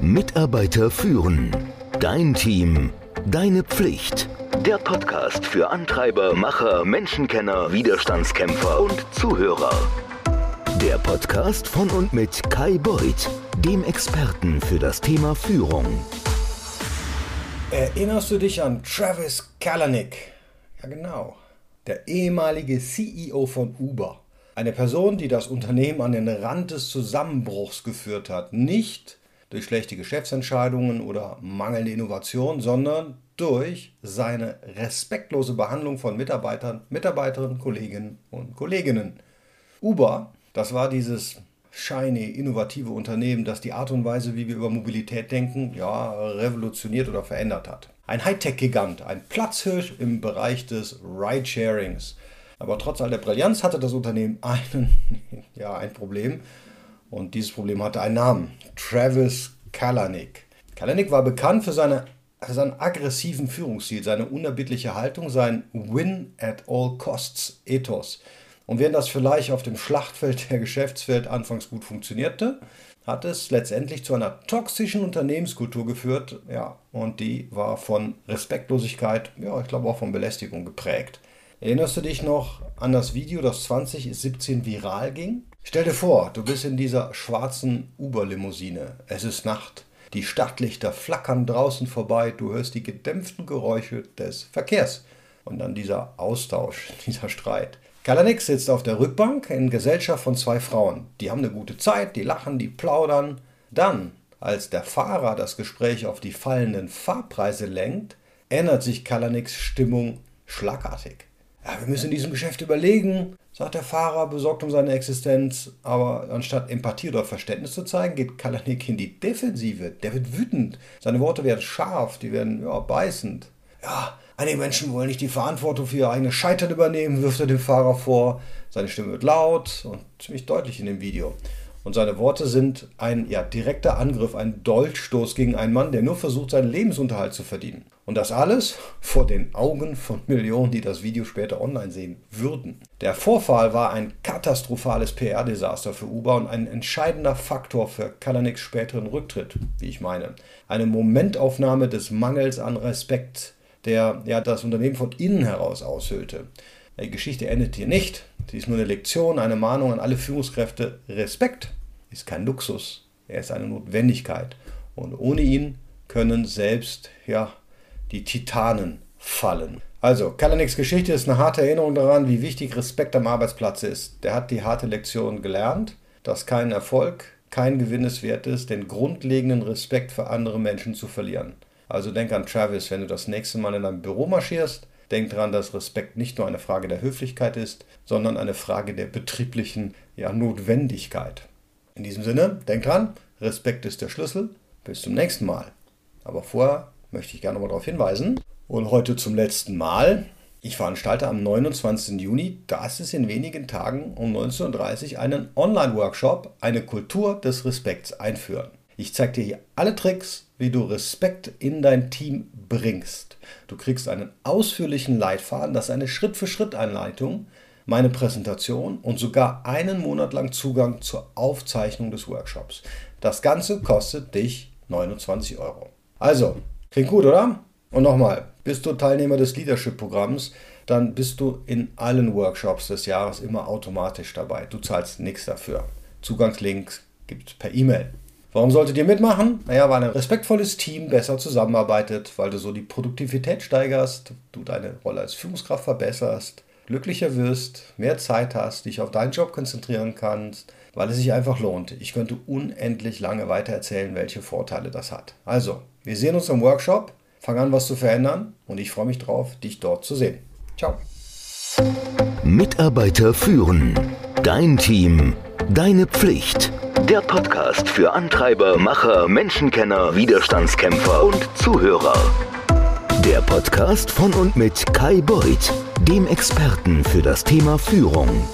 Mitarbeiter führen. Dein Team. Deine Pflicht. Der Podcast für Antreiber, Macher, Menschenkenner, Widerstandskämpfer und Zuhörer. Der Podcast von und mit Kai Beuth, dem Experten für das Thema Führung. Erinnerst du dich an Travis Kalanick? Ja, genau. Der ehemalige CEO von Uber. Eine Person, die das Unternehmen an den Rand des Zusammenbruchs geführt hat. Nicht durch schlechte Geschäftsentscheidungen oder mangelnde Innovation, sondern durch seine respektlose Behandlung von Mitarbeitern, Mitarbeiterinnen, Kolleginnen und Kolleginnen. Uber, das war dieses shiny, innovative Unternehmen, das die Art und Weise, wie wir über Mobilität denken, ja, revolutioniert oder verändert hat. Ein Hightech-Gigant, ein Platzhirsch im Bereich des Ride-Sharings. Aber trotz all der Brillanz hatte das Unternehmen einen, ja, ein Problem. Und dieses Problem hatte einen Namen. Travis Kalanick. Kalanick war bekannt für, seine, für seinen aggressiven Führungsstil, seine unerbittliche Haltung, sein Win at all costs Ethos. Und während das vielleicht auf dem Schlachtfeld der Geschäftswelt anfangs gut funktionierte, hat es letztendlich zu einer toxischen Unternehmenskultur geführt, ja, und die war von Respektlosigkeit, ja, ich glaube auch von Belästigung geprägt. Erinnerst du dich noch an das Video, das 2017 viral ging? Stell dir vor, du bist in dieser schwarzen Uber-Limousine. Es ist Nacht. Die Stadtlichter flackern draußen vorbei. Du hörst die gedämpften Geräusche des Verkehrs. Und dann dieser Austausch, dieser Streit. Kalanik sitzt auf der Rückbank in Gesellschaft von zwei Frauen. Die haben eine gute Zeit, die lachen, die plaudern. Dann, als der Fahrer das Gespräch auf die fallenden Fahrpreise lenkt, ändert sich Kalaniks Stimmung schlagartig. Ja, wir müssen in diesem Geschäft überlegen, sagt der Fahrer, besorgt um seine Existenz. Aber anstatt Empathie oder Verständnis zu zeigen, geht Kalanik in die Defensive. Der wird wütend. Seine Worte werden scharf, die werden ja, beißend. Ja, einige Menschen wollen nicht die Verantwortung für ihr eigenes Scheitern übernehmen, wirft er dem Fahrer vor. Seine Stimme wird laut und ziemlich deutlich in dem Video. Und seine Worte sind ein ja, direkter Angriff, ein Dolchstoß gegen einen Mann, der nur versucht, seinen Lebensunterhalt zu verdienen. Und das alles vor den Augen von Millionen, die das Video später online sehen würden. Der Vorfall war ein katastrophales PR-Desaster für Uber und ein entscheidender Faktor für Kalaniks späteren Rücktritt, wie ich meine. Eine Momentaufnahme des Mangels an Respekt, der ja das Unternehmen von innen heraus aushöhlte. Die Geschichte endet hier nicht. Sie ist nur eine Lektion, eine Mahnung an alle Führungskräfte. Respekt ist kein Luxus, er ist eine Notwendigkeit. Und ohne ihn können selbst ja, die Titanen fallen. Also, Kalaniks Geschichte ist eine harte Erinnerung daran, wie wichtig Respekt am Arbeitsplatz ist. Der hat die harte Lektion gelernt, dass kein Erfolg, kein Gewinn es wert ist, den grundlegenden Respekt für andere Menschen zu verlieren. Also denk an Travis, wenn du das nächste Mal in deinem Büro marschierst, denk daran, dass Respekt nicht nur eine Frage der Höflichkeit ist, sondern eine Frage der betrieblichen ja, Notwendigkeit. In diesem Sinne, denk dran, Respekt ist der Schlüssel. Bis zum nächsten Mal. Aber vorher möchte ich gerne mal darauf hinweisen. Und heute zum letzten Mal. Ich veranstalte am 29. Juni, das ist in wenigen Tagen um 19.30 Uhr, einen Online-Workshop, eine Kultur des Respekts einführen. Ich zeige dir hier alle Tricks, wie du Respekt in dein Team bringst. Du kriegst einen ausführlichen Leitfaden, das ist eine Schritt-für-Schritt-Einleitung, meine Präsentation und sogar einen Monat lang Zugang zur Aufzeichnung des Workshops. Das Ganze kostet dich 29 Euro. Also, Klingt gut, oder? Und nochmal, bist du Teilnehmer des Leadership-Programms, dann bist du in allen Workshops des Jahres immer automatisch dabei. Du zahlst nichts dafür. Zugangslinks gibt es per E-Mail. Warum solltet ihr mitmachen? Naja, weil ein respektvolles Team besser zusammenarbeitet, weil du so die Produktivität steigerst, du deine Rolle als Führungskraft verbesserst, glücklicher wirst, mehr Zeit hast, dich auf deinen Job konzentrieren kannst, weil es sich einfach lohnt. Ich könnte unendlich lange weiter erzählen, welche Vorteile das hat. Also, wir sehen uns im Workshop, fang an, was zu verändern und ich freue mich drauf, dich dort zu sehen. Ciao. Mitarbeiter führen. Dein Team. Deine Pflicht. Der Podcast für Antreiber, Macher, Menschenkenner, Widerstandskämpfer und Zuhörer. Der Podcast von und mit Kai Beuth, dem Experten für das Thema Führung.